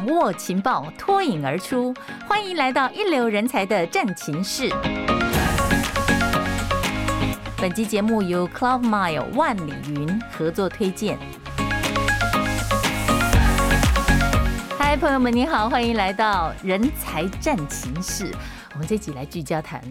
掌握情报，脱颖而出。欢迎来到一流人才的战情室。本期节目由 Cloudmile 万里云合作推荐。嗨，朋友们，你好，欢迎来到人才战情室。我们这集来聚焦谈。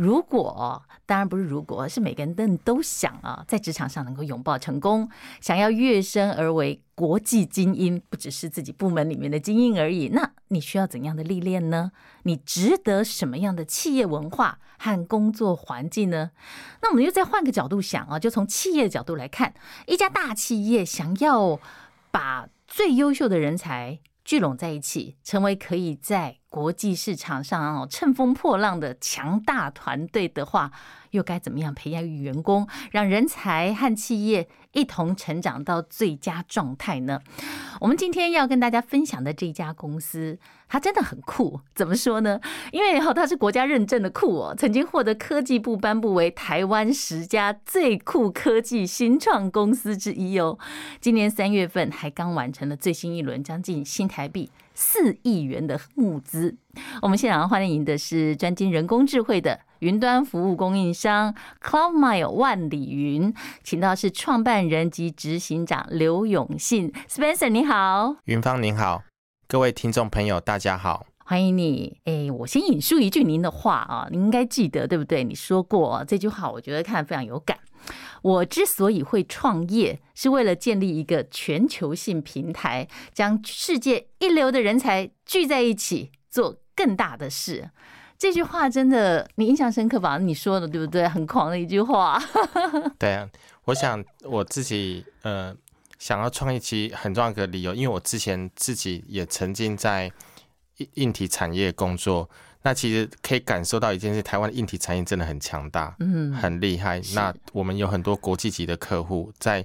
如果当然不是，如果是每个人都都想啊，在职场上能够拥抱成功，想要跃升而为国际精英，不只是自己部门里面的精英而已。那你需要怎样的历练呢？你值得什么样的企业文化和工作环境呢？那我们又再换个角度想啊，就从企业的角度来看，一家大企业想要把最优秀的人才聚拢在一起，成为可以在国际市场上哦乘风破浪的强大团队的话，又该怎么样培养员工，让人才和企业一同成长到最佳状态呢？我们今天要跟大家分享的这家公司，它真的很酷。怎么说呢？因为它是国家认证的酷哦，曾经获得科技部颁布为台湾十佳最酷科技新创公司之一哦。今年三月份还刚完成了最新一轮将近新台币四亿元的募资，我们现场欢迎的是专精人工智慧的云端服务供应商 Cloudmile 万里云，请到是创办人及执行长刘永信 Spencer，你好，云芳您好，各位听众朋友大家好，欢迎你。哎，我先引述一句您的话啊，您应该记得对不对？你说过这句话，我觉得看非常有感。我之所以会创业，是为了建立一个全球性平台，将世界一流的人才聚在一起，做更大的事。这句话真的你印象深刻吧？你说的对不对？很狂的一句话。对啊，我想我自己呃想要创业，其实很重要一个理由，因为我之前自己也曾经在硬硬体产业工作。那其实可以感受到一件事，台湾的硬体产业真的很强大，嗯，很厉害。那我们有很多国际级的客户，在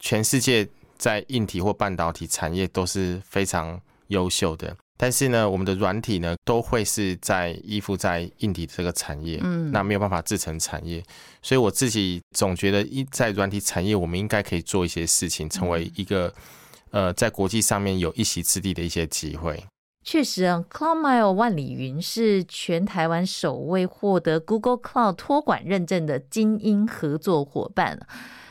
全世界在硬体或半导体产业都是非常优秀的。但是呢，我们的软体呢，都会是在依附在硬体这个产业，嗯，那没有办法制成产业。所以我自己总觉得，一在软体产业，我们应该可以做一些事情，成为一个呃，在国际上面有一席之地的一些机会。确实啊，Cloudmile 万里云是全台湾首位获得 Google Cloud 托管认证的精英合作伙伴。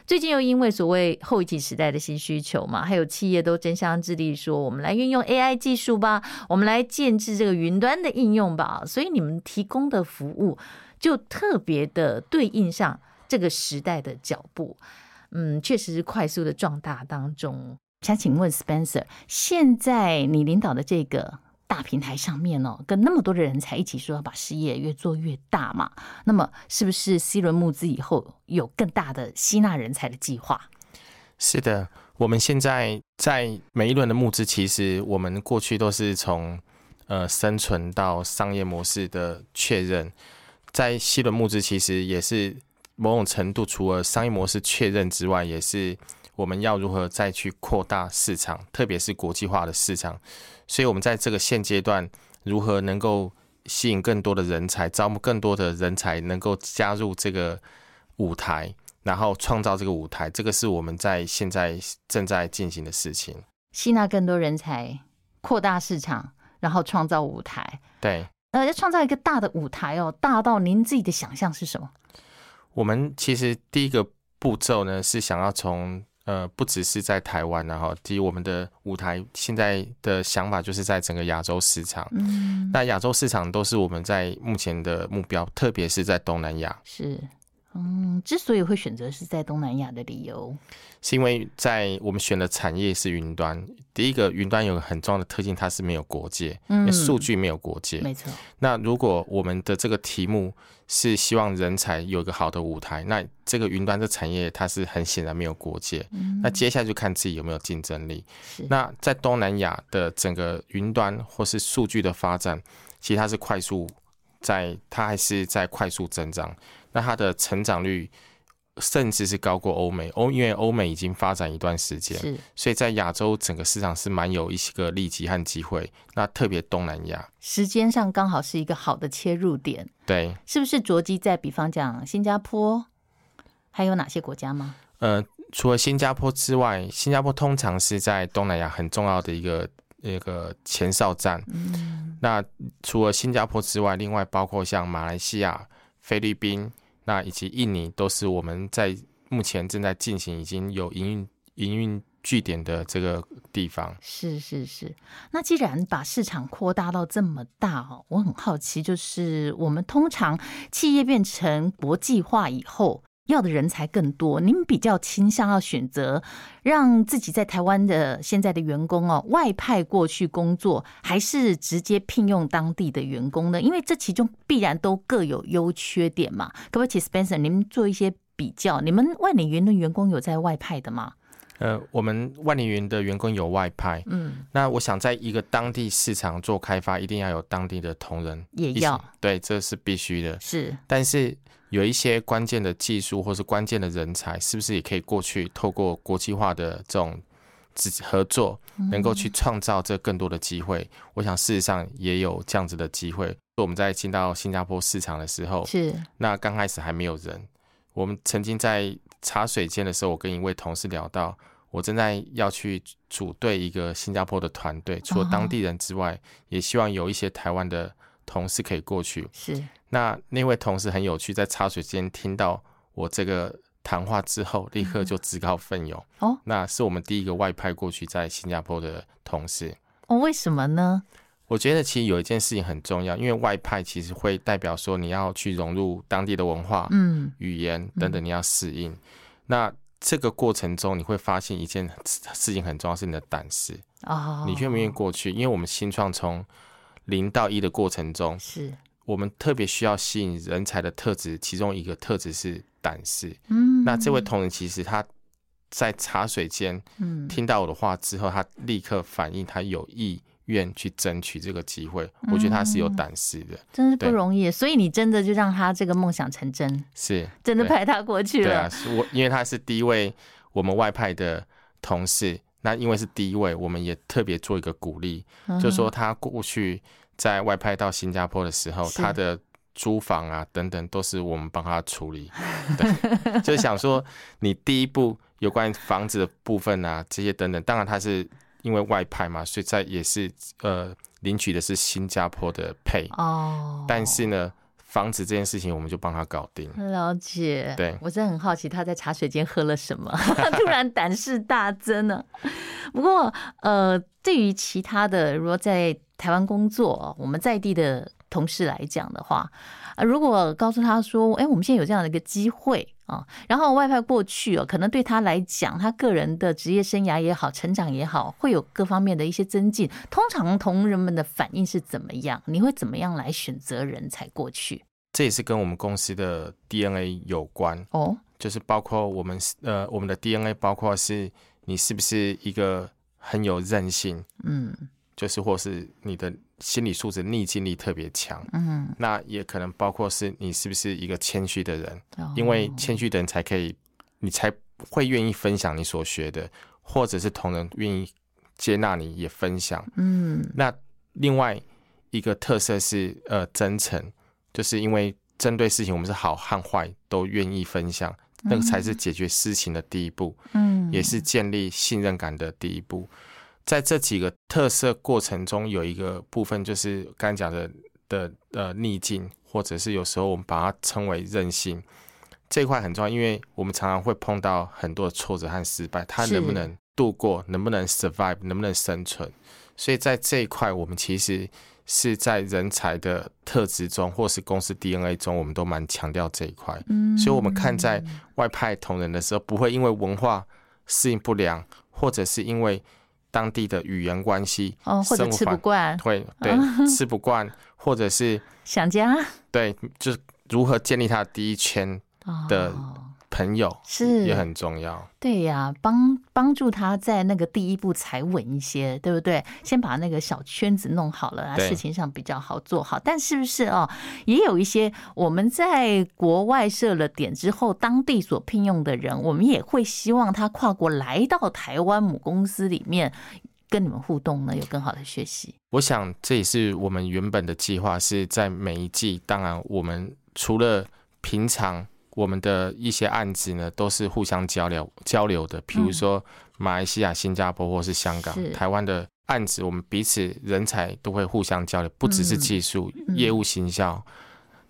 最近又因为所谓后疫情时代的新需求嘛，还有企业都争相致力说，我们来运用 AI 技术吧，我们来建置这个云端的应用吧。所以你们提供的服务就特别的对应上这个时代的脚步。嗯，确实是快速的壮大当中。想请问 Spencer，现在你领导的这个。大平台上面哦，跟那么多的人才一起说要把事业越做越大嘛，那么是不是 C 轮募资以后有更大的吸纳人才的计划？是的，我们现在在每一轮的募资，其实我们过去都是从呃生存到商业模式的确认，在 C 轮募资其实也是某种程度除了商业模式确认之外，也是。我们要如何再去扩大市场，特别是国际化的市场？所以，我们在这个现阶段，如何能够吸引更多的人才，招募更多的人才，能够加入这个舞台，然后创造这个舞台，这个是我们在现在正在进行的事情。吸纳更多人才，扩大市场，然后创造舞台。对，呃，要创造一个大的舞台哦，大到您自己的想象是什么？我们其实第一个步骤呢，是想要从。呃，不只是在台湾，然后第一我们的舞台现在的想法就是在整个亚洲市场。嗯，那亚洲市场都是我们在目前的目标，特别是在东南亚。是，嗯，之所以会选择是在东南亚的理由，是因为在我们选的产业是云端。第一个，云端有个很重要的特性，它是没有国界，嗯数据没有国界。没错。那如果我们的这个题目是希望人才有一个好的舞台，那这个云端的产业它是很显然没有国界。嗯。那接下来就看自己有没有竞争力。是。那在东南亚的整个云端或是数据的发展，其实它是快速在，它还是在快速增长。那它的成长率甚至是高过欧美，欧因为欧美已经发展一段时间，是，所以在亚洲整个市场是蛮有一些个利基和机会。那特别东南亚，时间上刚好是一个好的切入点。对，是不是着机在比方讲新加坡，还有哪些国家吗？呃，除了新加坡之外，新加坡通常是在东南亚很重要的一个那个前哨站。嗯，那除了新加坡之外，另外包括像马来西亚、菲律宾，那以及印尼，都是我们在目前正在进行，已经有营运营运。据点的这个地方是是是，那既然把市场扩大到这么大哦，我很好奇，就是我们通常企业变成国际化以后，要的人才更多，您比较倾向要选择让自己在台湾的现在的员工哦外派过去工作，还是直接聘用当地的员工呢？因为这其中必然都各有优缺点嘛。可不可以，Spencer，您做一些比较？你们万里云的员工有在外派的吗？呃，我们万里云的员工有外派，嗯，那我想在一个当地市场做开发，一定要有当地的同仁，也要，对，这是必须的，是。但是有一些关键的技术或是关键的人才，是不是也可以过去透过国际化的这种合作，能够去创造这更多的机会？嗯。我想事实上也有这样子的机会。我们在进到新加坡市场的时候，是，那刚开始还没有人，我们曾经在。茶水间的时候，我跟一位同事聊到，我正在要去组队一个新加坡的团队，除了当地人之外，也希望有一些台湾的同事可以过去。是，那那位同事很有趣，在茶水间听到我这个谈话之后，立刻就自告奋勇。哦，那是我们第一个外派过去在新加坡的同事。哦，为什么呢？我觉得其实有一件事情很重要，因为外派其实会代表说你要去融入当地的文化、嗯、语言等等，你要适应。嗯、那这个过程中，你会发现一件事情很重要，是你的胆识哦。你愿不愿意过去？因为我们新创从零到一的过程中，是我们特别需要吸引人才的特质，其中一个特质是胆识。嗯，那这位同仁其实他在茶水间听到我的话之后，他立刻反应，他有意。愿去争取这个机会，我觉得他是有胆识的，嗯，真是不容易。所以你真的就让他这个梦想成真，是真的派他过去了。对啊，是我因为他是第一位我们外派的同事，那因为是第一位，我们也特别做一个鼓励，嗯，就说他过去在外派到新加坡的时候，他的租房啊等等都是我们帮他处理。对，就是想说你第一步有关房子的部分啊这些等等，当然他是。因为外派嘛，所以在也是呃领取的是新加坡的 pay 哦，但是呢，房子这件事情我们就帮他搞定。了解，对，我真的很好奇他在茶水间喝了什么，突然胆识大增呢。不过呃，对于其他的，如果在台湾工作，我们在地的同事来讲的话，啊，如果告诉他说，哎，我们现在有这样的一个机会。啊，然后外派过去哦，可能对他来讲，他个人的职业生涯也好，成长也好，会有各方面的一些增进。通常同仁们的反应是怎么样？你会怎么样来选择人才过去？这也是跟我们公司的 DNA 有关哦，就是包括我们呃，我们的 DNA 包括是你是不是一个很有韧性，嗯。就是或是你的心理素质、逆境力特别强，嗯，那也可能包括是你是不是一个谦虚的人，哦、因为谦虚的人才可以，你才会愿意分享你所学的，或者是同仁愿意接纳你也分享，嗯，那另外一个特色是呃真诚，就是因为针对事情我们是好和坏都愿意分享，那个才是解决事情的第一步，嗯，也是建立信任感的第一步。在这几个特色过程中，有一个部分就是刚才讲的的呃逆境，或者是有时候我们把它称为韧性，这一块很重要，因为我们常常会碰到很多的挫折和失败，它能不能度过，能不能 survive，能不能生存？所以在这一块，我们其实是在人才的特质中，或是公司 DNA 中，我们都蛮强调这一块。嗯，所以我们看在外派同仁的时候，不会因为文化适应不良，或者是因为当地的语言关系，哦，或者吃不惯，会对 吃不惯，或者是想家，对，就是如何建立他的第一圈的。朋友是也很重要，对呀，帮帮助他在那个第一步踩稳一些，对不对？先把那个小圈子弄好了，事情上比较好做好。但是不是哦？也有一些我们在国外设了点之后，当地所聘用的人，我们也会希望他跨国来到台湾母公司里面跟你们互动呢，有更好的学习。我想这也是我们原本的计划，是在每一季。当然，我们除了平常。我们的一些案子呢，都是互相交流交流的。比如说马来西亚、新加坡或是香港、台湾的案子，我们彼此人才都会互相交流，不只是技术、嗯、业务、行销。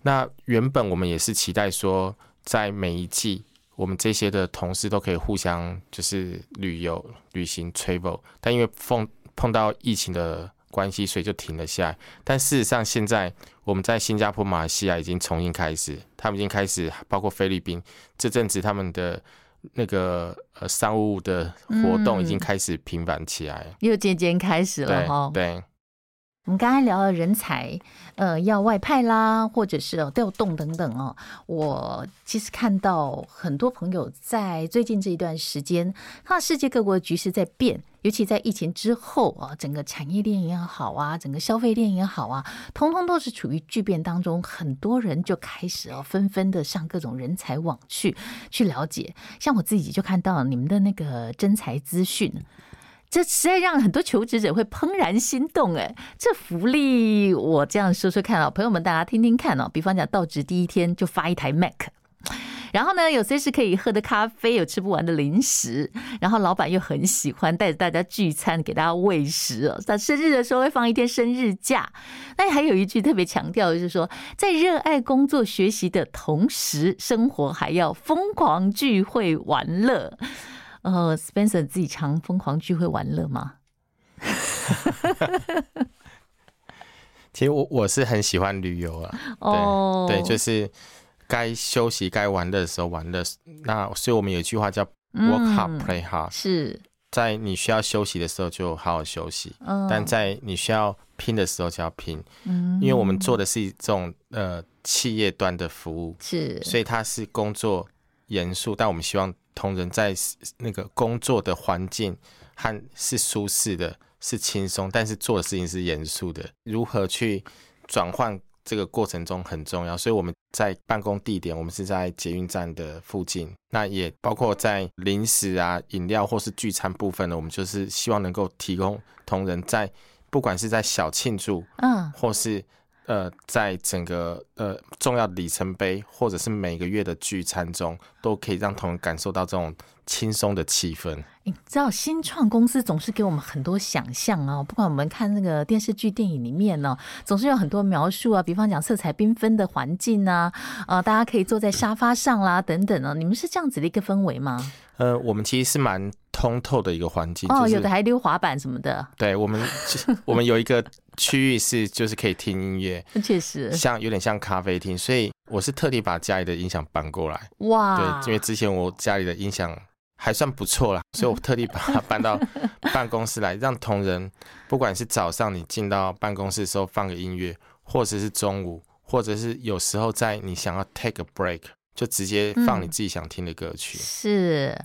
那原本我们也是期待说，在每一季，我们这些的同事都可以互相就是旅游、旅行、travel，但因为碰碰到疫情的关系，所以就停了下来。但事实上，现在我们在新加坡、马来西亚已经重新开始，他们已经开始，包括菲律宾，这阵子他们的那个呃商务的活动已经开始频繁起来，又渐渐开始了哈。对。我们刚才聊了人才，呃，要外派啦，或者是调动等等哦。我其实看到很多朋友在最近这一段时间，看到世界各国的局势在变，尤其在疫情之后啊，整个产业链也好啊，整个消费链也好啊，通通都是处于巨变当中。很多人就开始哦，纷纷的上各种人才网去去了解。像我自己就看到你们的那个真才资讯。这实在让很多求职者会怦然心动哎！这福利我这样说说看啊，朋友们大家听听看哦。比方讲到职第一天就发一台 Mac，然后呢有随时可以喝的咖啡，有吃不完的零食，然后老板又很喜欢带着大家聚餐，给大家喂食哦。在生日的时候会放一天生日假。那还有一句特别强调的就是说，在热爱工作学习的同时，生活还要疯狂聚会玩乐。呃，Spencer 自己常疯狂聚会玩乐吗？其实我我是很喜欢旅游啊，对、oh. 对，就是该休息该玩乐的时候玩乐。那所以我们有一句话叫 “work hard, play hard”，、嗯、是在你需要休息的时候就好好休息，oh. 但在你需要拼的时候就要拼。嗯，因为我们做的是一种呃企业端的服务，是，所以它是工作严肃，但我们希望。同仁在那个工作的环境和是舒适的，是轻松，但是做的事情是严肃的。如何去转换这个过程中很重要，所以我们在办公地点，我们是在捷运站的附近，那也包括在零食啊、饮料或是聚餐部分呢，我们就是希望能够提供同仁在不管是在小庆祝，嗯，或是。呃，在整个呃重要的里程碑，或者是每个月的聚餐中，都可以让同仁感受到这种轻松的气氛。你知道，新创公司总是给我们很多想象啊，不管我们看那个电视剧、电影里面呢，总是有很多描述啊，比方讲色彩缤纷的环境啊，呃，大家可以坐在沙发上啦，等等啊，你们是这样子的一个氛围吗？呃，我们其实是蛮通透的一个环境。哦，就是、有的还溜滑板什么的。对，我们，我们有一个区域是就是可以听音乐，确实像有点像咖啡厅，所以我是特地把家里的音响搬过来。哇，对，因为之前我家里的音响还算不错啦，所以我特地把它搬到 办公室来，让同仁不管是早上你进到办公室的时候放个音乐，或者是中午，或者是有时候在你想要 take a break。就直接放你自己想听的歌曲。嗯、是，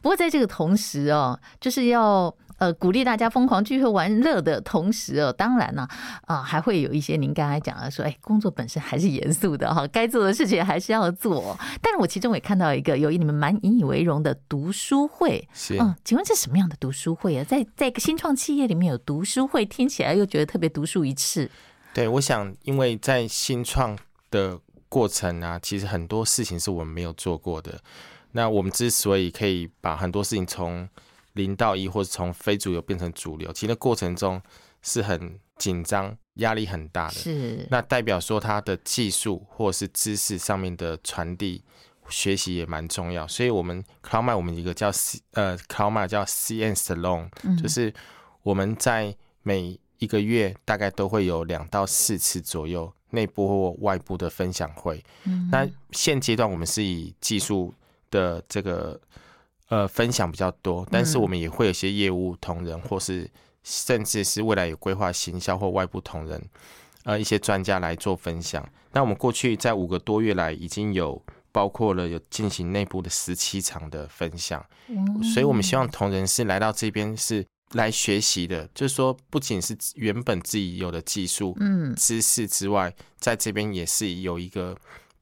不过在这个同时哦，就是要呃鼓励大家疯狂聚会玩乐的同时哦，当然呢啊、呃、还会有一些您刚才讲的说，哎，工作本身还是严肃的哈，该做的事情还是要做。但是我其中也看到一个有你们蛮引以为荣的读书会，是嗯，请问这是什么样的读书会啊？在在一个新创企业里面有读书会，听起来又觉得特别独树一帜。对，我想因为在新创的。过程啊，其实很多事情是我们没有做过的。那我们之所以可以把很多事情从零到一，或者从非主流变成主流，其实过程中是很紧张、压力很大的。是。那代表说，他的技术或是知识上面的传递、学习也蛮重要。所以，我们 CloudMile 我们一个叫 C 呃 CloudMile 叫 See and Learn，就是我们在每一个月大概都会有两到四次左右。内部或外部的分享会，嗯，那现阶段我们是以技术的这个呃分享比较多，但是我们也会有些业务同仁，或是甚至是未来有规划行销或外部同仁，呃，一些专家来做分享。那我们过去在五个多月来，已经有包括了有进行内部的十七场的分享，所以我们希望同仁是来到这边是。来学习的，就是说，不仅是原本自己有的技术、嗯，知识之外，在这边也是有一个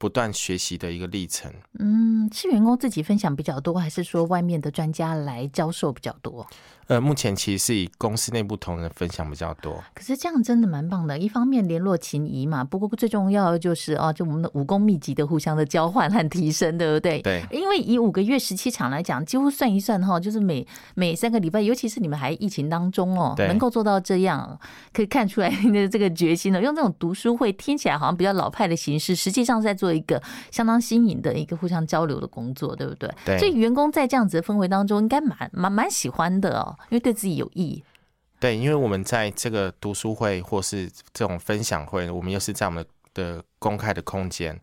不断学习的一个历程。嗯，是员工自己分享比较多，还是说外面的专家来教授比较多？呃，目前其实是以公司内部同仁分享比较多。可是这样真的蛮棒的，一方面联络情谊嘛，不过最重要的就是哦，就我们的武功秘籍的互相的交换和提升，对不对？对。因为以五个月十七场来讲，几乎算一算哈，就是每每三个礼拜，尤其是你们还疫情当中哦，能够做到这样，可以看出来你的这个决心了。用这种读书会听起来好像比较老派的形式，实际上是在做一个相当新颖的一个互相交流的工作，对不对？对。所以员工在这样子的氛围当中，应该蛮蛮蛮喜欢的哦，因为对自己有益。对，因为我们在这个读书会或是这种分享会，我们又是在我们的公开的空间，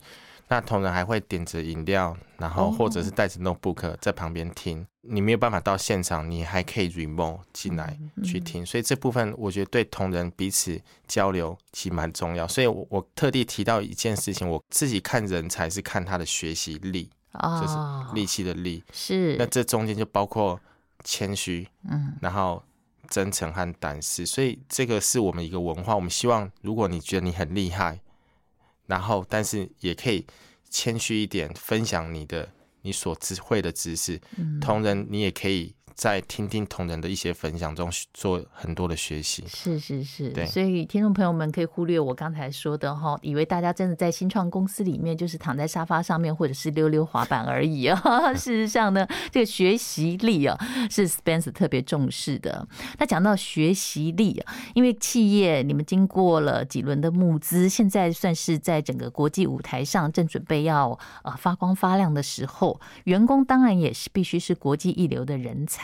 那同仁还会点着饮料，然后或者是带着 notebook 在旁边听。你没有办法到现场，你还可以 remote 进来去听，所以这部分我觉得对同仁彼此交流其实蛮重要。所以我我特地提到一件事情，我自己看人才是看他的学习力，就是力气的力，是。那这中间就包括谦虚，嗯，然后。真诚和胆识，所以这个是我们一个文化。我们希望，如果你觉得你很厉害，然后但是也可以谦虚一点，分享你的你所知会的知识。同人，你也可以。在听听同仁的一些分享中，做很多的学习。是是是，对。所以听众朋友们可以忽略我刚才说的哈，以为大家真的在新创公司里面就是躺在沙发上面或者是溜溜滑板而已啊。事实上呢，这个学习力啊是 Spencer 特别重视的。那讲到学习力啊，因为企业你们经过了几轮的募资，现在算是在整个国际舞台上正准备要呃发光发亮的时候，员工当然也是必须是国际一流的人才。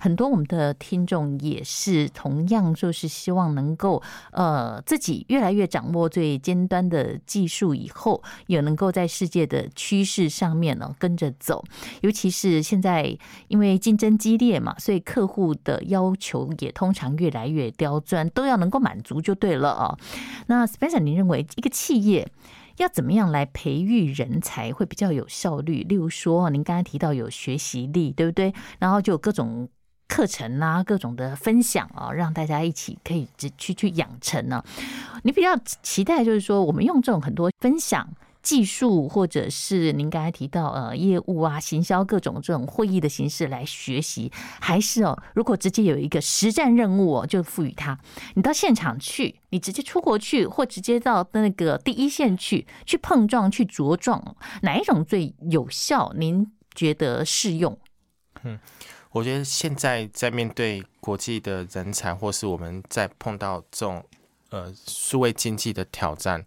很多我们的听众也是同样，就是希望能够呃自己越来越掌握最尖端的技术，以后也能够在世界的趋势上面呢跟着走。尤其是现在因为竞争激烈嘛，所以客户的要求也通常越来越刁钻，都要能够满足就对了啊。那 Spencer，您认为一个企业？要怎么样来培育人才会比较有效率？例如说，您刚才提到有学习力，对不对？然后就有各种课程啊，各种的分享啊，让大家一起可以去去养成呢。你比较期待就是说，我们用这种很多分享。技术或者是您刚才提到呃业务啊、行销各种这种会议的形式来学习，还是哦，如果直接有一个实战任务哦，就赋予他，你到现场去，你直接出国去，或直接到那个第一线去，去碰撞、去茁壮，哪一种最有效？您觉得适用？嗯，我觉得现在在面对国际的人才，或是我们在碰到这种呃数位经济的挑战，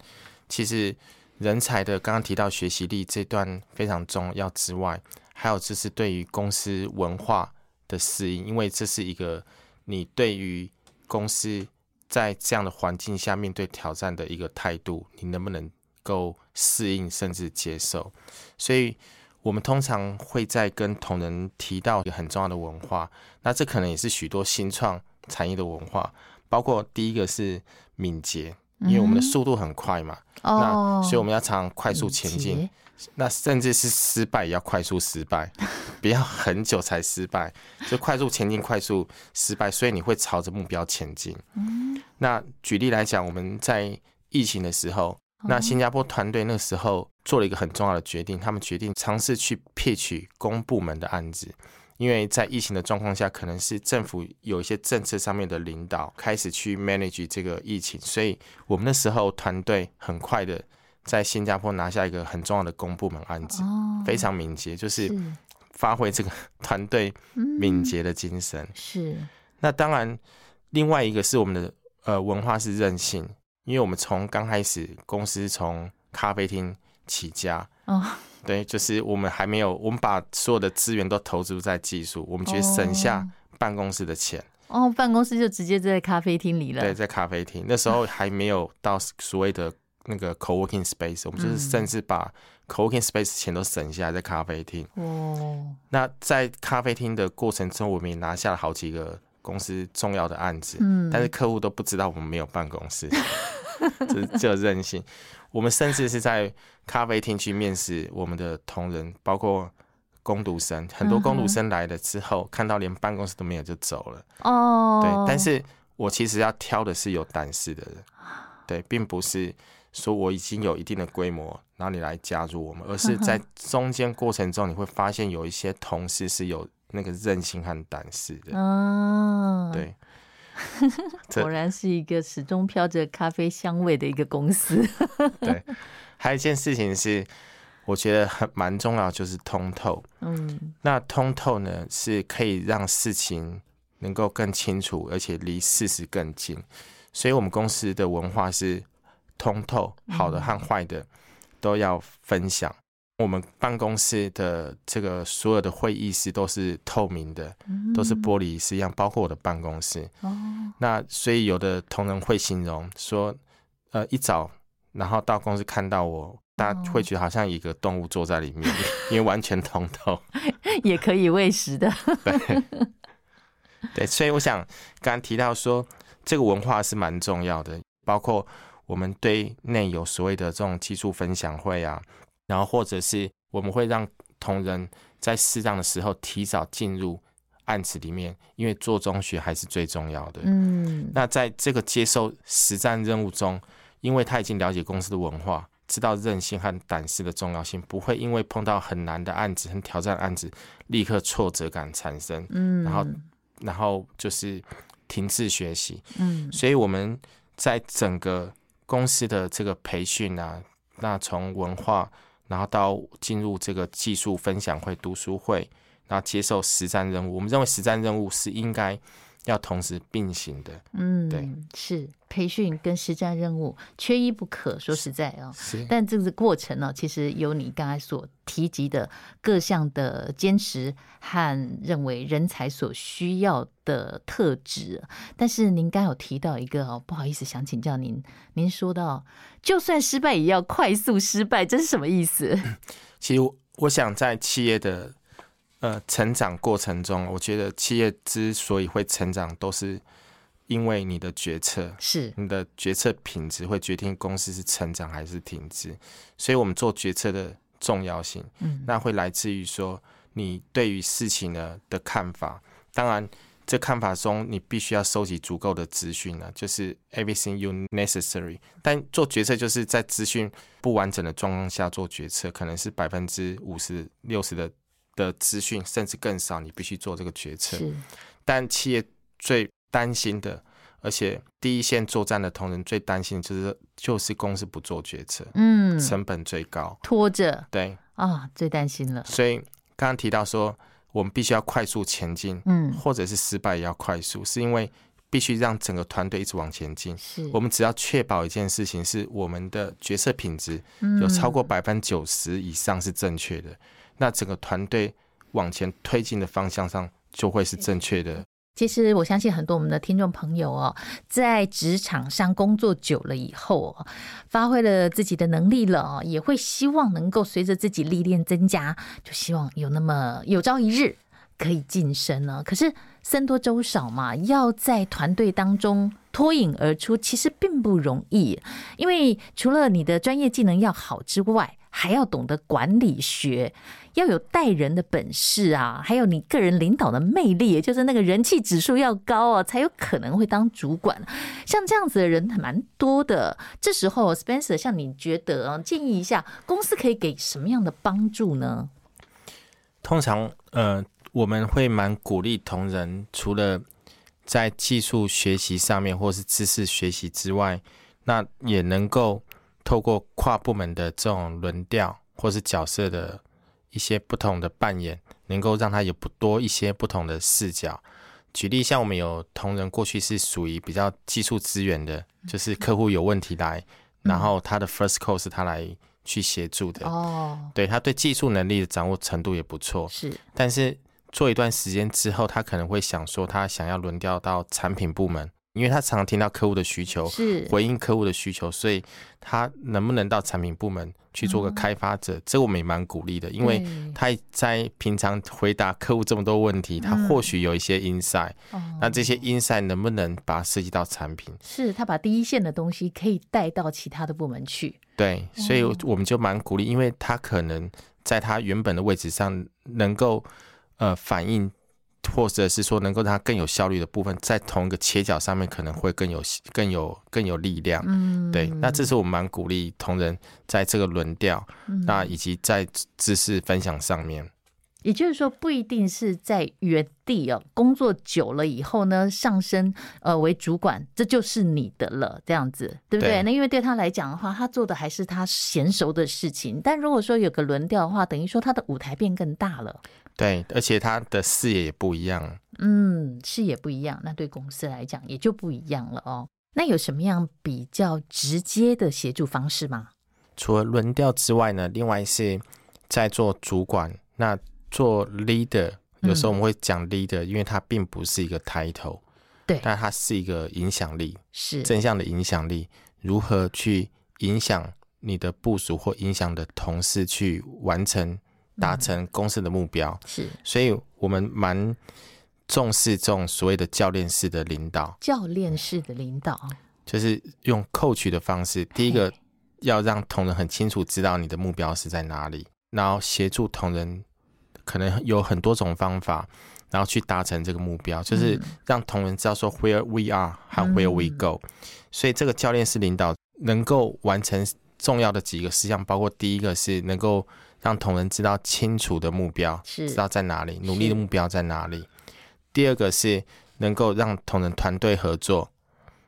其实。人才的刚刚提到学习力这段非常重要之外，还有就是对于公司文化的适应，因为这是一个你对于公司在这样的环境下面对挑战的一个态度，你能不能够适应甚至接受？所以我们通常会在跟同仁提到一个很重要的文化，那这可能也是许多新创产业的文化，包括第一个是敏捷。因为我们的速度很快嘛，嗯、那所以我们要常常快速前进，那甚至是失败也要快速失败，不要很久才失败，就快速前进，快速失败，所以你会朝着目标前进。那举例来讲，我们在疫情的时候，那新加坡团队那时候做了一个很重要的决定，他们决定尝试去 pitch 公部门的案子。因为在疫情的状况下，可能是政府有一些政策上面的领导开始去 manage 这个疫情，所以我们那时候团队很快的在新加坡拿下一个很重要的公部门案子，非常敏捷，就是 发挥这个 团队敏捷的精神。是。那当然，另外一个是我们的呃文化是任性，因为我们从刚开始公司从咖啡厅起家。对，就是我们还没有，我们把所有的资源都投资在技术，我们觉得省下办公室的钱。哦，办公室就直接在咖啡厅里了。对，在咖啡厅，那时候还没有到所谓的那个 co-working space，我们就是甚至把 co-working space 钱都省下来在咖啡厅。哦。那在咖啡厅的过程中，我们也拿下了好几个公司重要的案子。嗯。但是客户都不知道我们没有办公室，这这任性。我们甚至是在咖啡厅去面试我们的同仁，包括工读生。很多工读生来了之后，看到连办公室都没有就走了。哦，对。但是我其实要挑的是有胆识的人，对，并不是说我已经有一定的规模，然后你来加入我们，而是在中间过程中，你会发现有一些同事是有那个韧性和胆识的。哦，对，果然是一个始终飘着咖啡香味的一个公司。对，还有一件事情是，我觉得很蛮重要，就是通透。嗯，那通透呢，是可以让事情能够更清楚，而且离事实更近。所以，我们公司的文化是通透，好的和坏的都要分享。我们办公室的这个所有的会议室都是透明的，都是玻璃是一样，包括我的办公室。哦那所以有的同仁会形容说，呃，一早然后到公司看到我，大家会觉得好像一个动物坐在里面，因为完全通透，也可以喂食的。对，对，所以我想刚刚提到说。这个文化是蛮重要的，包括我们对内有所谓的这种技术分享会啊，然后或者是我们会让同仁在适当的时候提早进入案子里面，因为做中学还是最重要的。嗯，那在这个接受实战任务中，因为他已经了解公司的文化，知道韧性和胆识的重要性，不会因为碰到很难的案子、很挑战的案子，立刻挫折感产生。嗯，然后，然后就是。停滞学习，嗯，所以我们在整个公司的这个培训啊，那从文化，然后到进入这个技术分享会、读书会，然后接受实战任务，我们认为实战任务是应该要同时并行的，嗯，对，是。培训跟实战任务缺一不可，说实在啊，但这个过程呢，其实有你刚才所提及的各项的坚持和认为人才所需要的特质。但是您刚有提到一个哦，不好意思，想请教您，您说到就算失败也要快速失败，这是什么意思？其实我想在企业的呃成长过程中，我觉得企业之所以会成长，都是。因为你的决策是你的决策品质会决定公司是成长还是停滞，所以我们做决策的重要性，嗯，那会来自于说你对于事情的的看法。当然，这看法中你必须要收集足够的资讯呢，就是 everything you necessary。但做决策就是在资讯不完整的状况下做决策，可能是百分之五十、六十的的资讯，甚至更少，你必须做这个决策。是，但企业最担心的，而且第一线作战的同仁最担心的就是，就是公司不做决策，嗯，成本最高，拖着，对啊、哦，最担心了。所以刚刚提到说，我们必须要快速前进，嗯，或者是失败也要快速，是因为必须让整个团队一直往前进。是，我们只要确保一件事情，是我们的决策品质有超过百分之九十以上是正确的，嗯、那整个团队往前推进的方向上就会是正确的。其实我相信很多我们的听众朋友哦，在职场上工作久了以后，发挥了自己的能力了，也会希望能够随着自己历练增加，就希望有那么有朝一日可以晋升呢。可是僧多粥少嘛，要在团队当中脱颖而出，其实并不容易，因为除了你的专业技能要好之外，还要懂得管理学，要有带人的本事啊，还有你个人领导的魅力，也就是那个人气指数要高啊，才有可能会当主管。像这样子的人还蛮多的。这时候，Spencer，像你觉得啊，建议一下，公司可以给什么样的帮助呢？通常，呃，我们会蛮鼓励同仁，除了在技术学习上面或是知识学习之外，那也能够。透过跨部门的这种轮调，或是角色的一些不同的扮演，能够让他有不多一些不同的视角。举例，像我们有同仁过去是属于比较技术资源的，就是客户有问题来，嗯、然后他的 first call 是他来去协助的。哦，对，他对技术能力的掌握程度也不错。是，但是做一段时间之后，他可能会想说，他想要轮调到产品部门。因为他常常听到客户的需求，是回应客户的需求，所以他能不能到产品部门去做个开发者，嗯、这我们也蛮鼓励的。因为他在平常回答客户这么多问题，他或许有一些 insight，、嗯、那这些 insight 能不能把它涉及到产品？是他把第一线的东西可以带到其他的部门去。对，所以我们就蛮鼓励，因为他可能在他原本的位置上能够呃反映。或者是说能够让它更有效率的部分，在同一个切角上面可能会更有更有更有力量。嗯，对。那这是我们蛮鼓励同仁在这个轮调，嗯、那以及在知识分享上面。也就是说，不一定是在原地哦，工作久了以后呢，上升呃为主管，这就是你的了，这样子，对不对？对。那因为对他来讲的话，他做的还是他娴熟的事情。但如果说有个轮调的话，等于说他的舞台变更大了。对，而且他的视野也不一样。嗯，视野不一样，那对公司来讲也就不一样了哦。那有什么样比较直接的协助方式吗？除了轮调之外呢，另外是在做主管那。做 leader，有时候我们会讲 leader，、嗯、因为它并不是一个 title，对，但它是一个影响力，是正向的影响力。如何去影响你的部署或影响的同事去完成达成公司的目标？是、嗯，所以我们蛮重视这种所谓的教练式的领导。教练式的领导，就是用 coach 的方式。第一个要让同仁很清楚知道你的目标是在哪里，然后协助同仁。可能有很多种方法，然后去达成这个目标，就是让同仁知道说 where we are 和 where we go。所以这个教练式领导能够完成重要的几个事项，包括第一个是能够让同仁知道清楚的目标，知道在哪里，努力的目标在哪里。第二个是能够让同仁团队合作。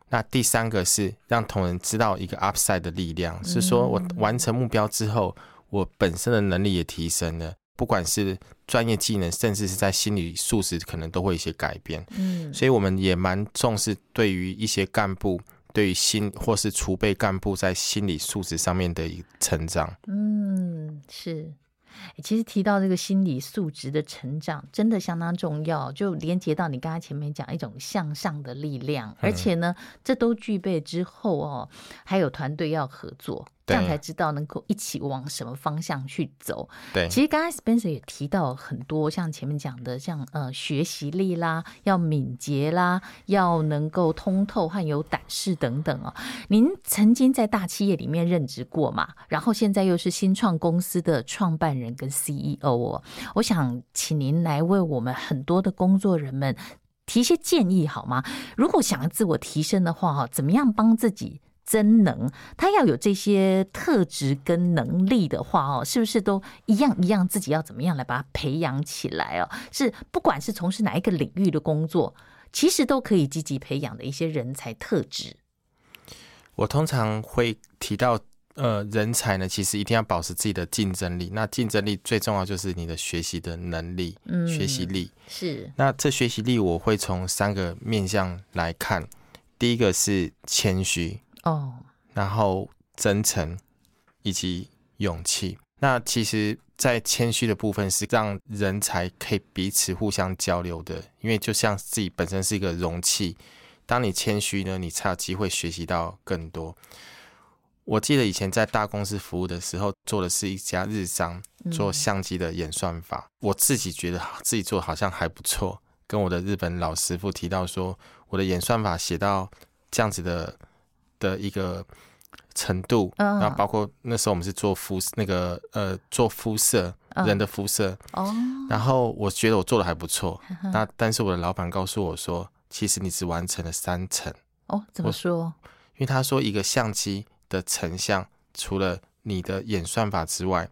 那第三个是让同仁知道一个 upside 的力量，是说我完成目标之后，我本身的能力也提升了。不管是专业技能，甚至是在心理素质，可能都会一些改变。嗯，所以我们也蛮重视对于一些干部，对于心或是储备干部在心理素质上面的一成长。嗯，是。其实提到这个心理素质的成长，真的相当重要，就连接到你刚才前面讲一种向上的力量，而且呢，这都具备之后哦，还有团队要合作。这样才知道能够一起往什么方向去走。对，其实刚才 Spencer 也提到很多，像前面讲的，像呃学习力啦，要敏捷啦，要能够通透和有胆识等等哦。您曾经在大企业里面任职过嘛？然后现在又是新创公司的创办人跟 CEO 哦。我想请您来为我们很多的工作人们提一些建议好吗？如果想要自我提升的话，哈，怎么样帮自己？增能，他要有这些特质跟能力的话哦，是不是都一样一样？自己要怎么样来把它培养起来哦？是不管是从事哪一个领域的工作，其实都可以积极培养的一些人才特质。我通常会提到，呃，人才呢，其实一定要保持自己的竞争力。那竞争力最重要就是你的学习的能力，嗯，学习力是。那这学习力我会从三个面向来看，第一个是谦虚。哦，然后真诚以及勇气。那其实，在谦虚的部分是让人才可以彼此互相交流的，因为就像自己本身是一个容器，当你谦虚呢，你才有机会学习到更多。我记得以前在大公司服务的时候，做的是一家日商做相机的演算法，嗯、我自己觉得自己做好像还不错，跟我的日本老师傅提到说，我的演算法写到这样子的。的一个程度，然后包括那时候我们是做肤那个呃做肤色人的肤色。哦，然后我觉得我做的还不错，那但是我的老板告诉我说，其实你只完成了三层。哦，怎么说？因为他说一个相机的成像，除了你的演算法之外，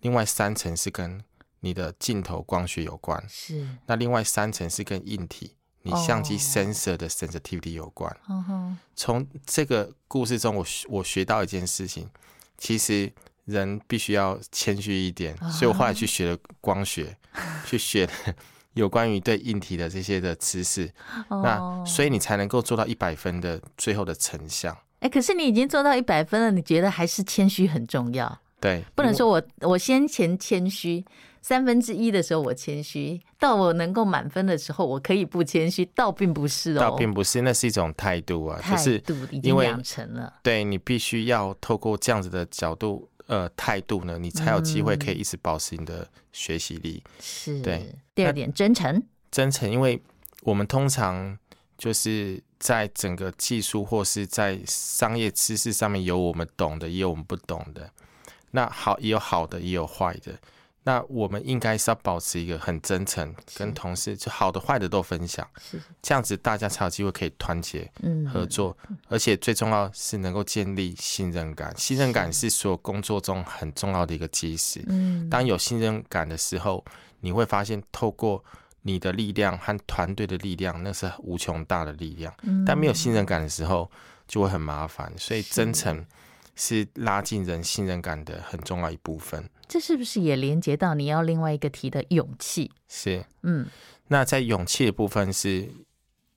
另外三层是跟你的镜头光学有关，是。那另外三层是跟硬体。你相机 sensor 的 sensitivity 有关。从这个故事中，我我学到一件事情，其实人必须要谦虚一点，所以我后来 去学了光学，去学了 有关于对硬体的这些的知识。那所以你才能够做到一百分的最后的成像。哎，可是你已经做到一百分了，你觉得还是谦虚很重要？对，不能说我我先前谦虚。三分之一的时候我谦虚，到我能够满分的时候，我可以不谦虚，倒并不是哦，倒并不是，那是一种态度啊，态度已经养成了。对，你必须要透过这样子的角度，呃，态度呢，你才有机会可以一直保持你的学习力。嗯、是，对。第二点，真诚。真诚，因为我们通常就是在整个技术或是在商业知识上面有我们懂的，也有我们不懂的。那好，也有好的，也有坏的。那我们应该是要保持一个很真诚，跟同事就好的坏的都分享，是这样子大家才有机会可以团结、合作，而且最重要是能够建立信任感。信任感是所有工作中很重要的一个基石。当有信任感的时候，你会发现透过你的力量和团队的力量，那是无穷大的力量。但没有信任感的时候，就会很麻烦。所以真诚。是拉近人信任感的很重要一部分。这是不是也连接到你要另外一个提的勇气？是，嗯，那在勇气的部分是，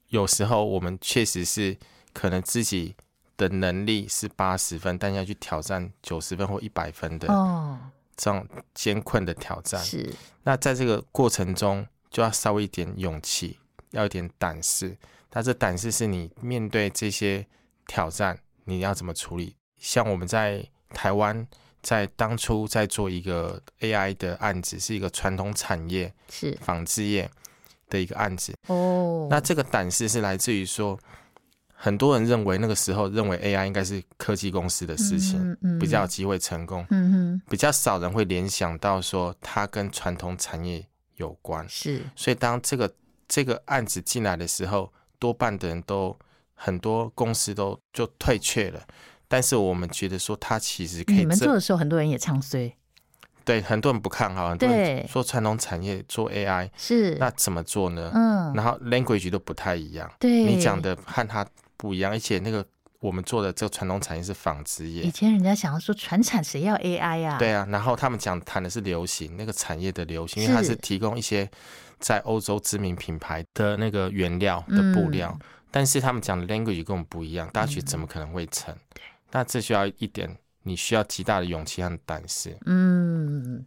有时候我们确实是可能自己的能力是八十分，但要去挑战九十分或一百分的哦，这样艰困的挑战。是，那在这个过程中就要稍微一点勇气，要一点胆识。但这胆识是你面对这些挑战，你要怎么处理？像我们在台湾，在当初在做一个 AI 的案子，是一个传统产业，是纺织业的一个案子。哦，那这个胆识是来自于说，很多人认为那个时候认为 AI 应该是科技公司的事情，嗯嗯、比较有机会成功。嗯哼，比较少人会联想到说它跟传统产业有关。是，所以当这个这个案子进来的时候，多半的人都很多公司都就退却了。但是我们觉得说，他其实可以。你们做的时候，很多人也唱衰。对，很多人不看好，很多人说传统产业做 AI 是那怎么做呢？嗯，然后 language 都不太一样。对，你讲的和他不一样，而且那个我们做的这个传统产业是纺织业。以前人家想要说传产谁要 AI 呀？对啊，然后他们讲谈的是流行那个产业的流行，因为它是提供一些在欧洲知名品牌的那个原料的布料，但是他们讲的 language 跟我们不一样，大家觉得怎么可能会成？那这需要一点，你需要极大的勇气和胆识。嗯，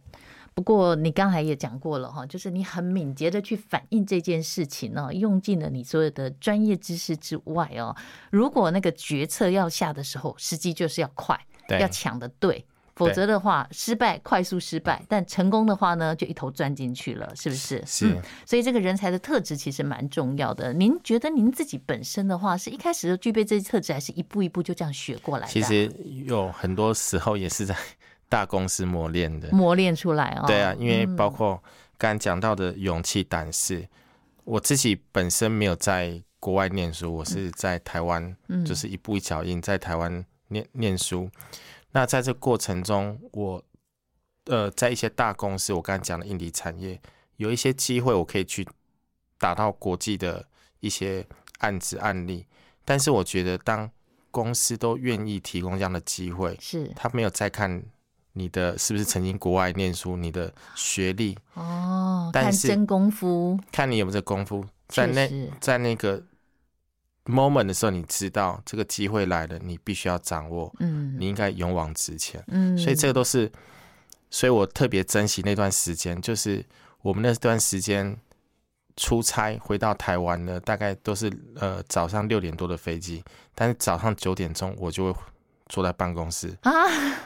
不过你刚才也讲过了哈，就是你很敏捷的去反映这件事情呢，用尽了你所有的专业知识之外哦，如果那个决策要下的时候，时机就是要快，对要抢的对。否则的话，失败快速失败，但成功的话呢，就一头钻进去了，是不是？是、嗯。所以这个人才的特质其实蛮重要的。您觉得您自己本身的话，是一开始就具备这些特质，还是一步一步就这样学过来的？其实有很多时候也是在大公司磨练的，磨练出来哦。对啊，因为包括刚刚讲到的勇气、胆识，嗯、我自己本身没有在国外念书，我是在台湾，嗯、就是一步一脚印在台湾念念书。那在这过程中，我呃，在一些大公司，我刚才讲的印尼产业，有一些机会，我可以去打到国际的一些案子案例。但是，我觉得当公司都愿意提供这样的机会，是他没有再看你的是不是曾经国外念书，你的学历哦，但是看真功夫，看你有没有这功夫，在那在那个。Moment 的时候，你知道这个机会来了，你必须要掌握。嗯，你应该勇往直前。嗯，所以这个都是，所以我特别珍惜那段时间，就是我们那段时间出差回到台湾呢，大概都是呃早上六点多的飞机，但是早上九点钟我就会坐在办公室啊，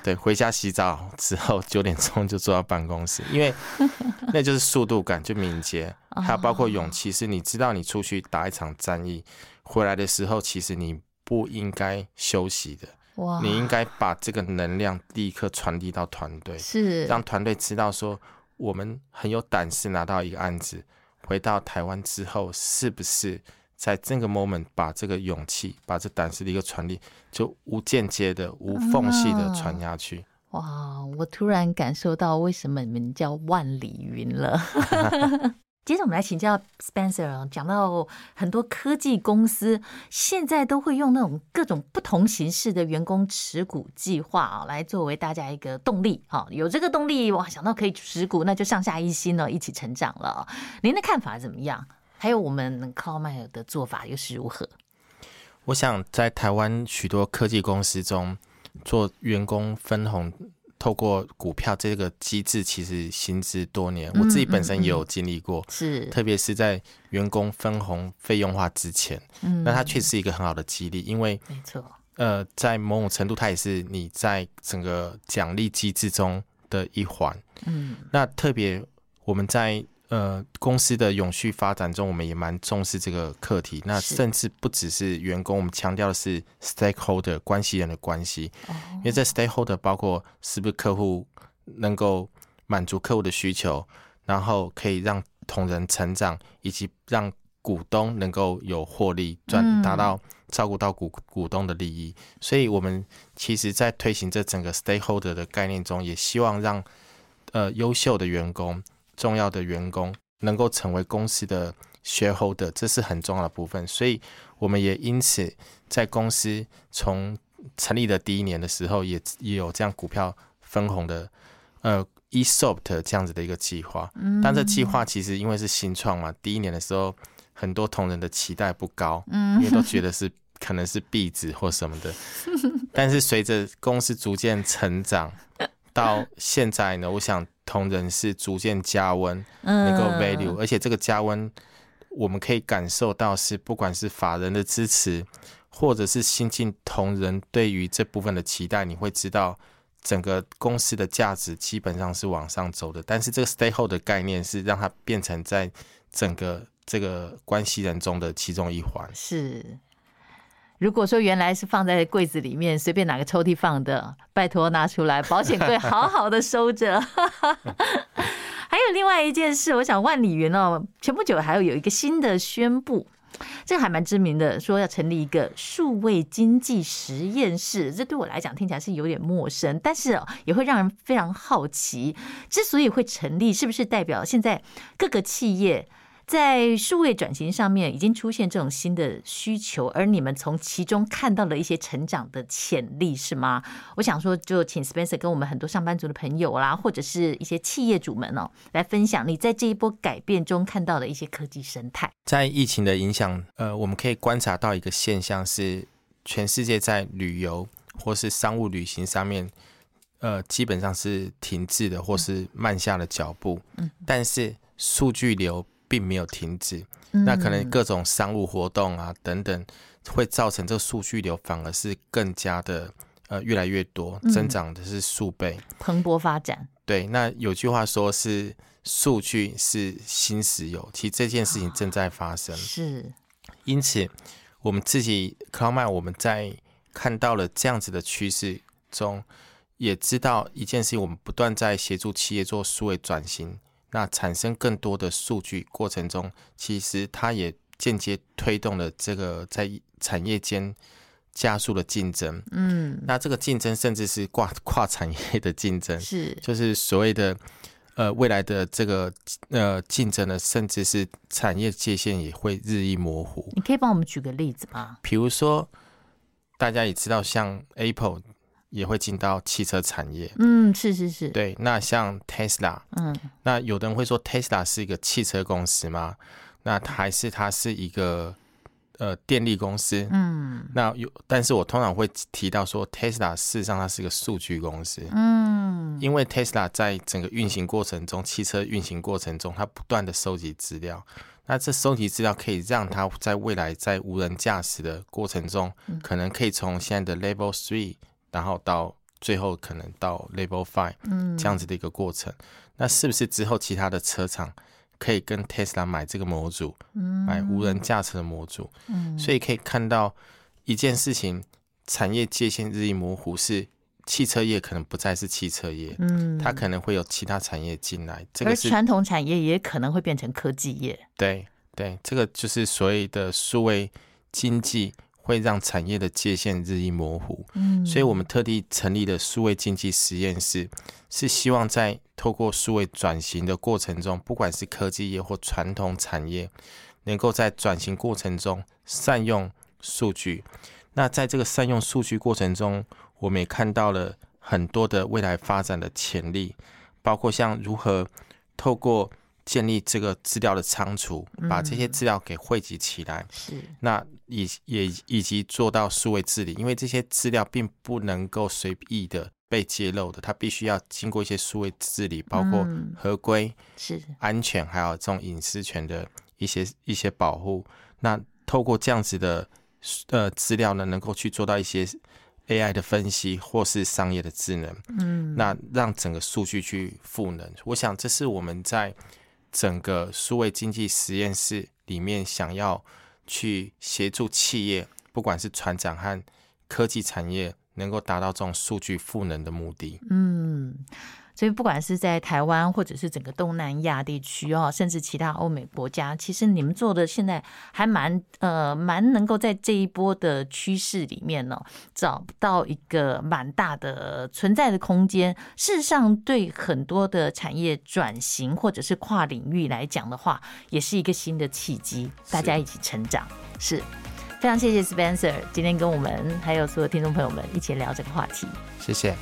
对，回家洗澡之后九点钟就坐到办公室，因为 那就是速度感，就敏捷，还有包括勇气，是你知道你出去打一场战役。回来的时候，其实你不应该休息的，哇你应该把这个能量立刻传递到团队，是让团队知道说我们很有胆识拿到一个案子，回到台湾之后，是不是在这个 moment 把这个勇气、把这胆识的一个传递，就无间接的、无缝隙的传下去。哇，我突然感受到为什么你们叫万里云了。接着我们来请教 Spencer，讲到很多科技公司现在都会用那种各种不同形式的员工持股计划啊，来作为大家一个动力啊。有这个动力哇，想到可以持股，那就上下一心了，一起成长了。您的看法怎么样？还有我们 Carlyle 的做法又是如何？我想在台湾许多科技公司中做员工分红。透过股票这个机制，其实行之多年。我自己本身也有经历过，是特别是在员工分红费用化之前，嗯，那它确实是一个很好的激励，因为没错，呃，在某种程度，它也是你在整个奖励机制中的一环，嗯，那特别我们在。呃，公司的永续发展中，我们也蛮重视这个课题。那甚至不只是员工，我们强调的是 stakeholder 关系人的关系。因为在 stakeholder 包括是不是客户能够满足客户的需求，然后可以让同仁成长，以及让股东能够有获利，赚达到照顾到股股东的利益。所以，我们其实在推行这整个 stakeholder 的概念中，也希望让呃优秀的员工、重要的员工能够成为公司的 shareholder，这是很重要的部分。所以，我们也因此在公司从成立的第一年的时候也，也也有这样股票分红的呃 ESOP 这样子的一个计划。但这计划其实因为是新创嘛，第一年的时候。很多同仁的期待不高，因为都觉得是可能是壁纸或什么的。但是随着公司逐渐成长，到现在呢，我想同仁是逐渐加温，能够 value，而且这个加温我们可以感受到是不管是法人的支持，或者是新进同仁对于这部分的期待，你会知道整个公司的价值基本上是往上走的。但是这个 stakeholder 的概念是让它变成在整个。这个关系人中的其中一环是，如果说原来是放在柜子里面，随便哪个抽屉放的，拜托拿出来，保险柜好好的收着。还有另外一件事，我想万里云哦，前不久还有有一个新的宣布，这个还蛮知名的，说要成立一个数位经济实验室。这对我来讲听起来是有点陌生，但是也会让人非常好奇。之所以会成立，是不是代表现在各个企业？在数位转型上面已经出现这种新的需求，而你们从其中看到了一些成长的潜力，是吗？我想说，就请 Spencer 跟我们很多上班族的朋友啦，或者是一些企业主们哦，来分享你在这一波改变中看到的一些科技生态。在疫情的影响，呃，我们可以观察到一个现象是，全世界在旅游或是商务旅行上面，呃，基本上是停滞的，或是慢下了脚步。嗯，但是数据流。并没有停止，那可能各种商务活动啊等等，会造成这个数据流反而是更加的呃越来越多，增长的是数倍，蓬勃发展。对，那有句话说是数据是新石油，其实这件事情正在发生。是，因此我们自己 CloudMile 我们在看到了这样子的趋势中，也知道一件事情，我们不断在协助企业做数位转型。那产生更多的数据过程中，其实它也间接推动了这个在产业间加速的竞争。嗯，那这个竞争甚至是跨跨产业的竞争，是就是所谓的呃未来的这个呃竞争呢，甚至是产业界限也会日益模糊。你可以帮我们举个例子吗？比如说，大家也知道，像 Apple。也会进到汽车产业，嗯，是是是，对。那像 Tesla，嗯，那有的人会说 Tesla 是一个汽车公司吗？那还是它是一个呃电力公司？嗯，那有，但是我通常会提到说 Tesla 事实上它是一个数据公司，嗯，因为 Tesla 在整个运行过程中，汽车运行过程中，它不断的收集资料，那这收集资料可以让它在未来在无人驾驶的过程中，可能可以从现在的 Level Three。然后到最后可能到 Level Five，嗯，这样子的一个过程，嗯，那是不是之后其他的车厂可以跟 Tesla 买这个模组，嗯，买无人驾驶的模组，嗯，所以可以看到一件事情，产业界限日益模糊，是汽车业可能不再是汽车业，嗯，它可能会有其他产业进来，这个是传统产业也可能会变成科技业，对对，这个就是所谓的数位经济。会让产业的界限日益模糊，嗯，所以我们特地成立了数位经济实验室，是希望在透过数位转型的过程中，不管是科技业或传统产业，能够在转型过程中善用数据。那在这个善用数据过程中，我们也看到了很多的未来发展的潜力，包括像如何透过建立这个资料的仓储，把这些资料给汇集起来，是那。以也以及做到数位治理，因为这些资料并不能够随意的被揭露的，它必须要经过一些数位治理，包括合规、是安全，还有这种隐私权的一些一些保护。那透过这样子的呃资料呢，能够去做到一些 AI 的分析，或是商业的智能，嗯，那让整个数据去赋能。我想这是我们在整个数位经济实验室里面想要。去协助企业，不管是船长和科技产业，能够达到这种数据赋能的目的。嗯，所以不管是在台湾，或者是整个东南亚地区哦，甚至其他欧美国家，其实你们做的现在还蛮呃蛮能够在这一波的趋势里面呢，找到一个蛮大的存在的空间。事实上，对很多的产业转型或者是跨领域来讲的话，也是一个新的契机，大家一起成长。是，非常谢谢 Spencer 今天跟我们还有所有听众朋友们一起聊这个话题。谢谢。